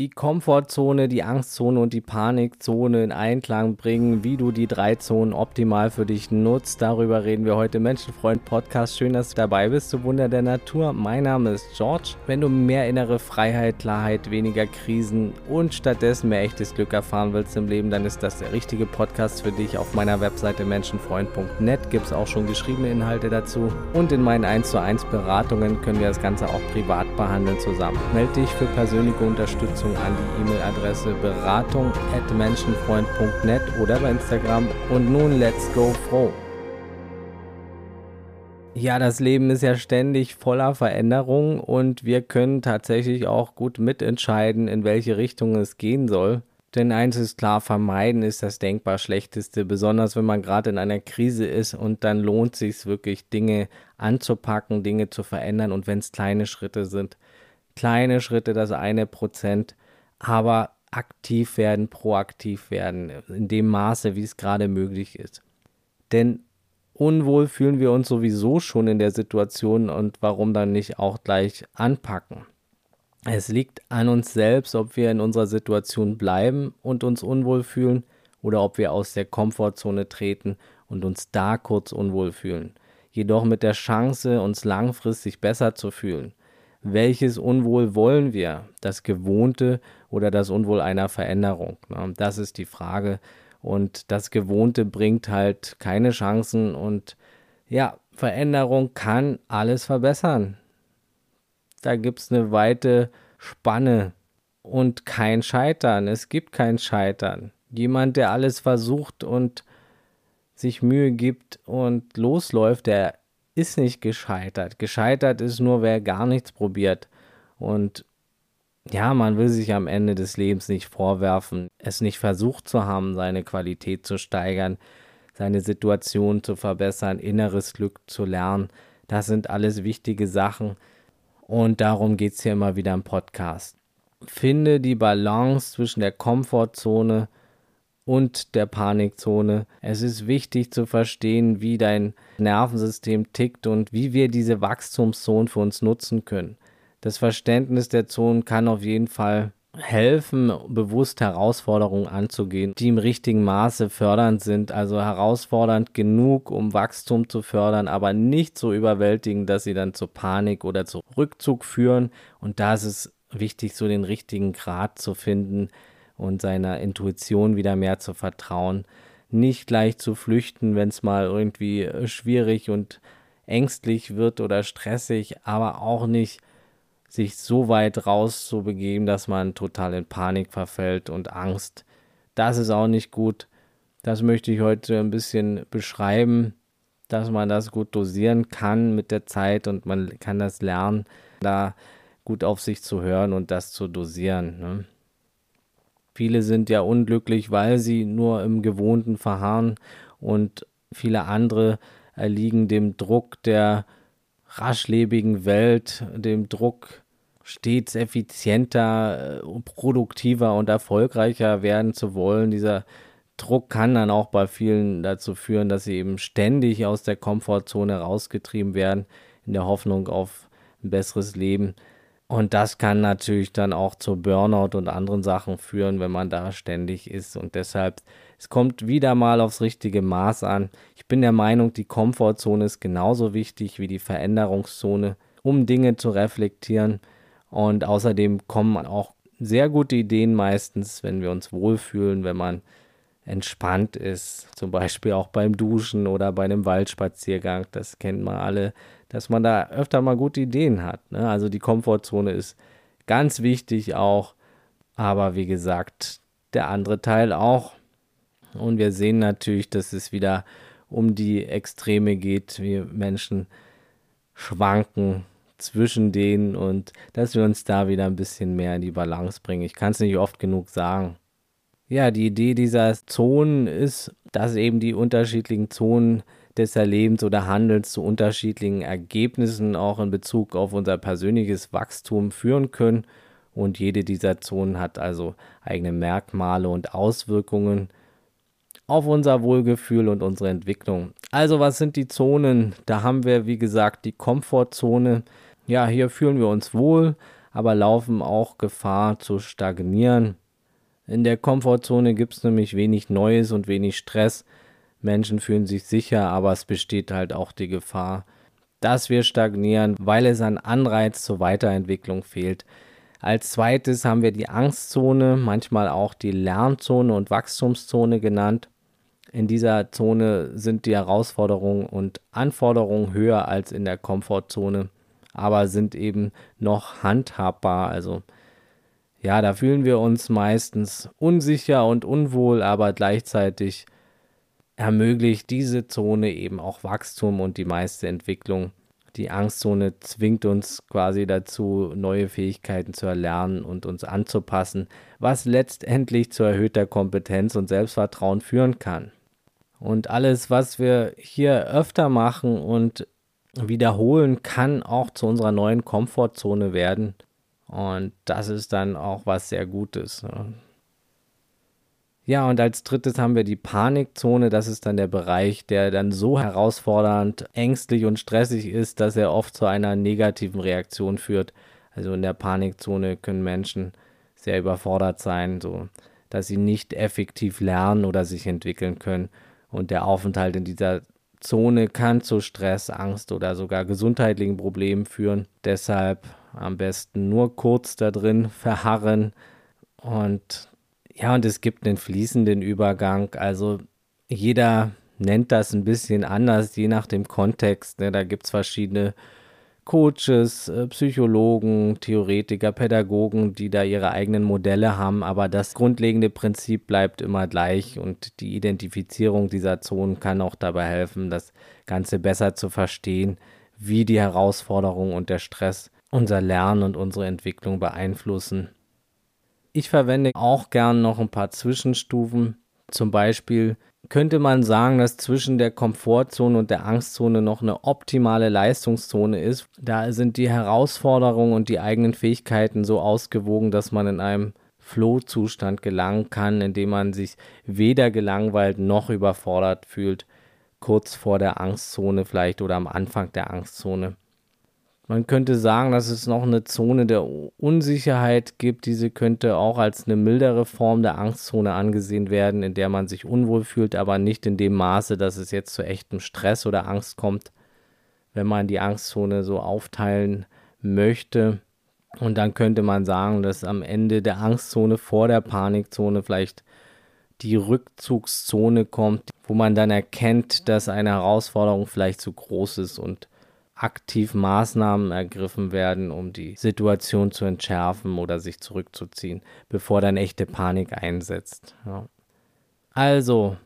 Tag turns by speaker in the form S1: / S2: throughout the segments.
S1: die Komfortzone, die Angstzone und die Panikzone in Einklang bringen, wie du die drei Zonen optimal für dich nutzt. Darüber reden wir heute im Menschenfreund Podcast. Schön, dass du dabei bist, du Wunder der Natur. Mein Name ist George. Wenn du mehr innere Freiheit, Klarheit, weniger Krisen und stattdessen mehr echtes Glück erfahren willst im Leben, dann ist das der richtige Podcast für dich. Auf meiner Webseite menschenfreund.net gibt es auch schon geschriebene Inhalte dazu. Und in meinen 1 zu 1 Beratungen können wir das Ganze auch privat behandeln zusammen. Melde dich für persönliche Unterstützung Anmeldung an die E-Mail-Adresse beratung.menschenfreund.net oder bei Instagram. Und nun let's go froh. Ja, das Leben ist ja ständig voller Veränderungen und wir können tatsächlich auch gut mitentscheiden, in welche Richtung es gehen soll. Denn eins ist klar, vermeiden ist das denkbar Schlechteste, besonders wenn man gerade in einer Krise ist und dann lohnt es sich wirklich, Dinge anzupacken, Dinge zu verändern und wenn es kleine Schritte sind. Kleine Schritte, das eine Prozent, aber aktiv werden, proaktiv werden, in dem Maße, wie es gerade möglich ist. Denn unwohl fühlen wir uns sowieso schon in der Situation und warum dann nicht auch gleich anpacken. Es liegt an uns selbst, ob wir in unserer Situation bleiben und uns unwohl fühlen oder ob wir aus der Komfortzone treten und uns da kurz unwohl fühlen. Jedoch mit der Chance, uns langfristig besser zu fühlen welches Unwohl wollen wir? Das Gewohnte oder das Unwohl einer Veränderung? Das ist die Frage. Und das Gewohnte bringt halt keine Chancen. Und ja, Veränderung kann alles verbessern. Da gibt es eine weite Spanne und kein Scheitern. Es gibt kein Scheitern. Jemand, der alles versucht und sich Mühe gibt und losläuft, der ist nicht gescheitert. Gescheitert ist nur, wer gar nichts probiert. Und ja, man will sich am Ende des Lebens nicht vorwerfen, es nicht versucht zu haben, seine Qualität zu steigern, seine Situation zu verbessern, inneres Glück zu lernen. Das sind alles wichtige Sachen. Und darum geht es hier immer wieder im Podcast. Finde die Balance zwischen der Komfortzone und der Panikzone. Es ist wichtig zu verstehen, wie dein Nervensystem tickt und wie wir diese Wachstumszone für uns nutzen können. Das Verständnis der Zonen kann auf jeden Fall helfen, bewusst Herausforderungen anzugehen, die im richtigen Maße fördernd sind, also herausfordernd genug, um Wachstum zu fördern, aber nicht so überwältigend, dass sie dann zu Panik oder zu Rückzug führen. Und da ist es wichtig, so den richtigen Grad zu finden, und seiner Intuition wieder mehr zu vertrauen. Nicht gleich zu flüchten, wenn es mal irgendwie äh, schwierig und ängstlich wird oder stressig, aber auch nicht sich so weit rauszubegeben, dass man total in Panik verfällt und Angst. Das ist auch nicht gut. Das möchte ich heute ein bisschen beschreiben, dass man das gut dosieren kann mit der Zeit und man kann das lernen, da gut auf sich zu hören und das zu dosieren. Ne? Viele sind ja unglücklich, weil sie nur im Gewohnten verharren und viele andere erliegen dem Druck der raschlebigen Welt, dem Druck stets effizienter, äh, produktiver und erfolgreicher werden zu wollen. Dieser Druck kann dann auch bei vielen dazu führen, dass sie eben ständig aus der Komfortzone rausgetrieben werden, in der Hoffnung auf ein besseres Leben. Und das kann natürlich dann auch zu Burnout und anderen Sachen führen, wenn man da ständig ist. Und deshalb, es kommt wieder mal aufs richtige Maß an. Ich bin der Meinung, die Komfortzone ist genauso wichtig wie die Veränderungszone, um Dinge zu reflektieren. Und außerdem kommen auch sehr gute Ideen meistens, wenn wir uns wohlfühlen, wenn man entspannt ist, zum Beispiel auch beim Duschen oder bei einem Waldspaziergang, das kennt man alle, dass man da öfter mal gute Ideen hat. Ne? Also die Komfortzone ist ganz wichtig auch, aber wie gesagt, der andere Teil auch. Und wir sehen natürlich, dass es wieder um die Extreme geht. Wir Menschen schwanken zwischen denen und dass wir uns da wieder ein bisschen mehr in die Balance bringen. Ich kann es nicht oft genug sagen. Ja, die Idee dieser Zonen ist, dass eben die unterschiedlichen Zonen des Erlebens oder Handelns zu unterschiedlichen Ergebnissen auch in Bezug auf unser persönliches Wachstum führen können. Und jede dieser Zonen hat also eigene Merkmale und Auswirkungen auf unser Wohlgefühl und unsere Entwicklung. Also was sind die Zonen? Da haben wir, wie gesagt, die Komfortzone. Ja, hier fühlen wir uns wohl, aber laufen auch Gefahr zu stagnieren. In der Komfortzone gibt es nämlich wenig Neues und wenig Stress. Menschen fühlen sich sicher, aber es besteht halt auch die Gefahr, dass wir stagnieren, weil es an Anreiz zur Weiterentwicklung fehlt. Als zweites haben wir die Angstzone, manchmal auch die Lernzone und Wachstumszone genannt. In dieser Zone sind die Herausforderungen und Anforderungen höher als in der Komfortzone, aber sind eben noch handhabbar. Also ja, da fühlen wir uns meistens unsicher und unwohl, aber gleichzeitig ermöglicht diese Zone eben auch Wachstum und die meiste Entwicklung. Die Angstzone zwingt uns quasi dazu, neue Fähigkeiten zu erlernen und uns anzupassen, was letztendlich zu erhöhter Kompetenz und Selbstvertrauen führen kann. Und alles, was wir hier öfter machen und wiederholen, kann auch zu unserer neuen Komfortzone werden. Und das ist dann auch was sehr Gutes. Ne? Ja, und als drittes haben wir die Panikzone. Das ist dann der Bereich, der dann so herausfordernd, ängstlich und stressig ist, dass er oft zu einer negativen Reaktion führt. Also in der Panikzone können Menschen sehr überfordert sein, so dass sie nicht effektiv lernen oder sich entwickeln können. Und der Aufenthalt in dieser Zone kann zu Stress, Angst oder sogar gesundheitlichen Problemen führen. Deshalb am besten nur kurz da drin verharren und ja, und es gibt einen fließenden Übergang. Also jeder nennt das ein bisschen anders, je nach dem Kontext. Ne? Da gibt es verschiedene Coaches, äh, Psychologen, Theoretiker, Pädagogen, die da ihre eigenen Modelle haben, aber das grundlegende Prinzip bleibt immer gleich und die Identifizierung dieser Zonen kann auch dabei helfen, das Ganze besser zu verstehen, wie die Herausforderungen und der Stress unser Lernen und unsere Entwicklung beeinflussen. Ich verwende auch gern noch ein paar Zwischenstufen. Zum Beispiel könnte man sagen, dass zwischen der Komfortzone und der Angstzone noch eine optimale Leistungszone ist. Da sind die Herausforderungen und die eigenen Fähigkeiten so ausgewogen, dass man in einem Flow-Zustand gelangen kann, in dem man sich weder gelangweilt noch überfordert fühlt, kurz vor der Angstzone vielleicht oder am Anfang der Angstzone. Man könnte sagen, dass es noch eine Zone der Unsicherheit gibt. Diese könnte auch als eine mildere Form der Angstzone angesehen werden, in der man sich unwohl fühlt, aber nicht in dem Maße, dass es jetzt zu echtem Stress oder Angst kommt, wenn man die Angstzone so aufteilen möchte. Und dann könnte man sagen, dass am Ende der Angstzone vor der Panikzone vielleicht die Rückzugszone kommt, wo man dann erkennt, dass eine Herausforderung vielleicht zu groß ist und aktiv Maßnahmen ergriffen werden, um die Situation zu entschärfen oder sich zurückzuziehen, bevor dann echte Panik einsetzt. Ja. Also,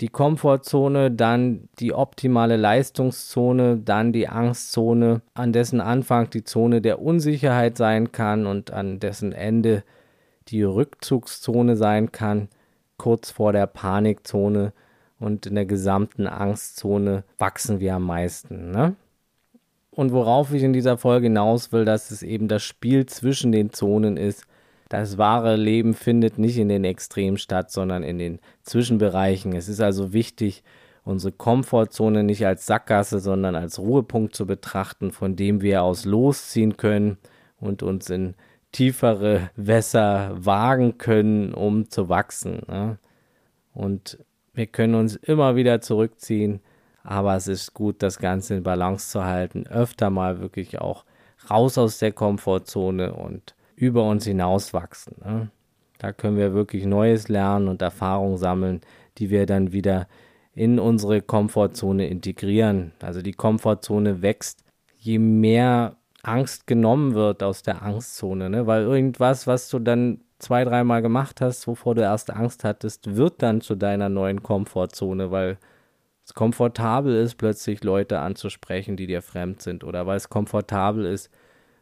S1: die Komfortzone, dann die optimale Leistungszone, dann die Angstzone, an dessen Anfang die Zone der Unsicherheit sein kann und an dessen Ende die Rückzugszone sein kann, kurz vor der Panikzone und in der gesamten Angstzone wachsen wir am meisten. Ne? Und worauf ich in dieser Folge hinaus will, dass es eben das Spiel zwischen den Zonen ist. Das wahre Leben findet nicht in den Extremen statt, sondern in den Zwischenbereichen. Es ist also wichtig, unsere Komfortzone nicht als Sackgasse, sondern als Ruhepunkt zu betrachten, von dem wir aus losziehen können und uns in tiefere Wässer wagen können, um zu wachsen. Ne? Und wir können uns immer wieder zurückziehen aber es ist gut, das Ganze in Balance zu halten, öfter mal wirklich auch raus aus der Komfortzone und über uns hinaus wachsen. Ne? Da können wir wirklich Neues lernen und Erfahrungen sammeln, die wir dann wieder in unsere Komfortzone integrieren. Also die Komfortzone wächst, je mehr Angst genommen wird aus der Angstzone, ne? weil irgendwas, was du dann zwei, dreimal gemacht hast, wovor du erst Angst hattest, wird dann zu deiner neuen Komfortzone, weil es komfortabel ist, plötzlich Leute anzusprechen, die dir fremd sind, oder weil es komfortabel ist,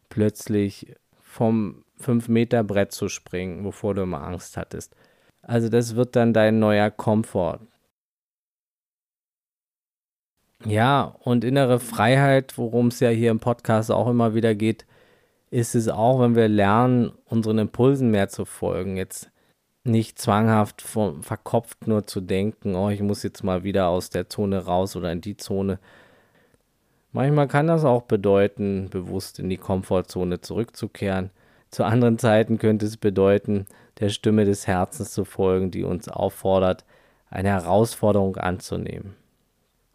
S1: plötzlich vom 5-Meter-Brett zu springen, wovor du immer Angst hattest. Also das wird dann dein neuer Komfort. Ja, und innere Freiheit, worum es ja hier im Podcast auch immer wieder geht, ist es auch, wenn wir lernen, unseren Impulsen mehr zu folgen. Jetzt nicht zwanghaft vom, verkopft nur zu denken, oh, ich muss jetzt mal wieder aus der Zone raus oder in die Zone. Manchmal kann das auch bedeuten, bewusst in die Komfortzone zurückzukehren. Zu anderen Zeiten könnte es bedeuten, der Stimme des Herzens zu folgen, die uns auffordert, eine Herausforderung anzunehmen.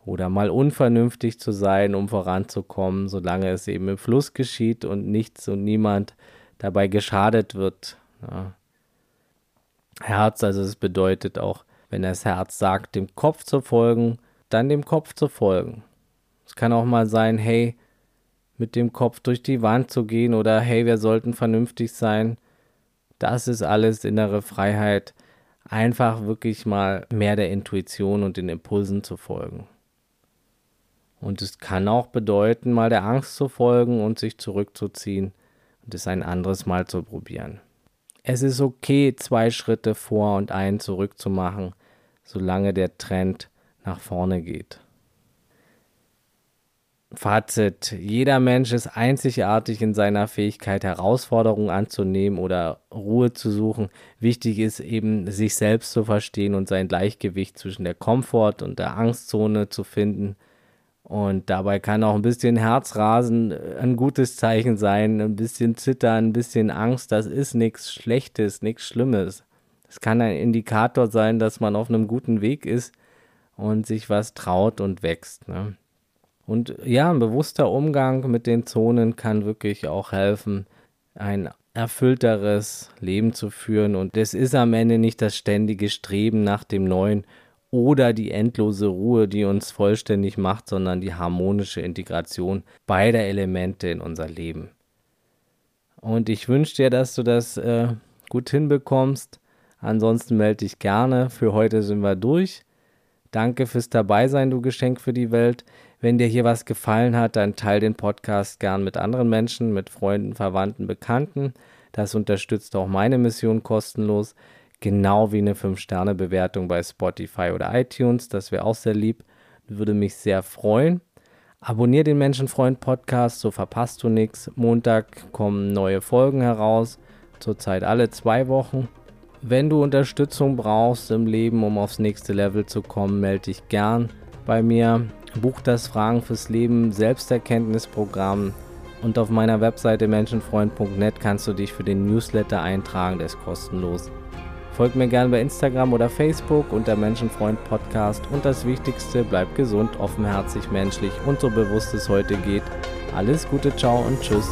S1: Oder mal unvernünftig zu sein, um voranzukommen, solange es eben im Fluss geschieht und nichts und niemand dabei geschadet wird. Ja. Herz, also es bedeutet auch, wenn das Herz sagt, dem Kopf zu folgen, dann dem Kopf zu folgen. Es kann auch mal sein, hey, mit dem Kopf durch die Wand zu gehen oder hey, wir sollten vernünftig sein. Das ist alles innere Freiheit. Einfach wirklich mal mehr der Intuition und den Impulsen zu folgen. Und es kann auch bedeuten, mal der Angst zu folgen und sich zurückzuziehen und es ein anderes Mal zu probieren. Es ist okay, zwei Schritte vor und einen zurück zu machen, solange der Trend nach vorne geht. Fazit. Jeder Mensch ist einzigartig in seiner Fähigkeit, Herausforderungen anzunehmen oder Ruhe zu suchen. Wichtig ist eben, sich selbst zu verstehen und sein Gleichgewicht zwischen der Komfort- und der Angstzone zu finden. Und dabei kann auch ein bisschen Herzrasen ein gutes Zeichen sein, ein bisschen Zittern, ein bisschen Angst. Das ist nichts Schlechtes, nichts Schlimmes. Es kann ein Indikator sein, dass man auf einem guten Weg ist und sich was traut und wächst. Ne? Und ja, ein bewusster Umgang mit den Zonen kann wirklich auch helfen, ein erfüllteres Leben zu führen. Und es ist am Ende nicht das ständige Streben nach dem Neuen oder die endlose Ruhe, die uns vollständig macht, sondern die harmonische Integration beider Elemente in unser Leben. Und ich wünsche dir, dass du das äh, gut hinbekommst. Ansonsten melde dich gerne. Für heute sind wir durch. Danke fürs Dabeisein, du Geschenk für die Welt. Wenn dir hier was gefallen hat, dann teile den Podcast gern mit anderen Menschen, mit Freunden, Verwandten, Bekannten. Das unterstützt auch meine Mission kostenlos, genau wie eine 5-Sterne-Bewertung bei Spotify oder iTunes. Das wäre auch sehr lieb, würde mich sehr freuen. Abonnier den Menschenfreund Podcast, so verpasst du nichts. Montag kommen neue Folgen heraus, zurzeit alle zwei Wochen. Wenn du Unterstützung brauchst im Leben, um aufs nächste Level zu kommen, melde dich gern bei mir. Buch das Fragen fürs Leben Selbsterkenntnisprogramm und auf meiner Webseite menschenfreund.net kannst du dich für den Newsletter eintragen, der ist kostenlos. Folgt mir gerne bei Instagram oder Facebook unter Menschenfreund Podcast und das Wichtigste, bleib gesund, offenherzig, menschlich und so bewusst es heute geht. Alles Gute, ciao und tschüss.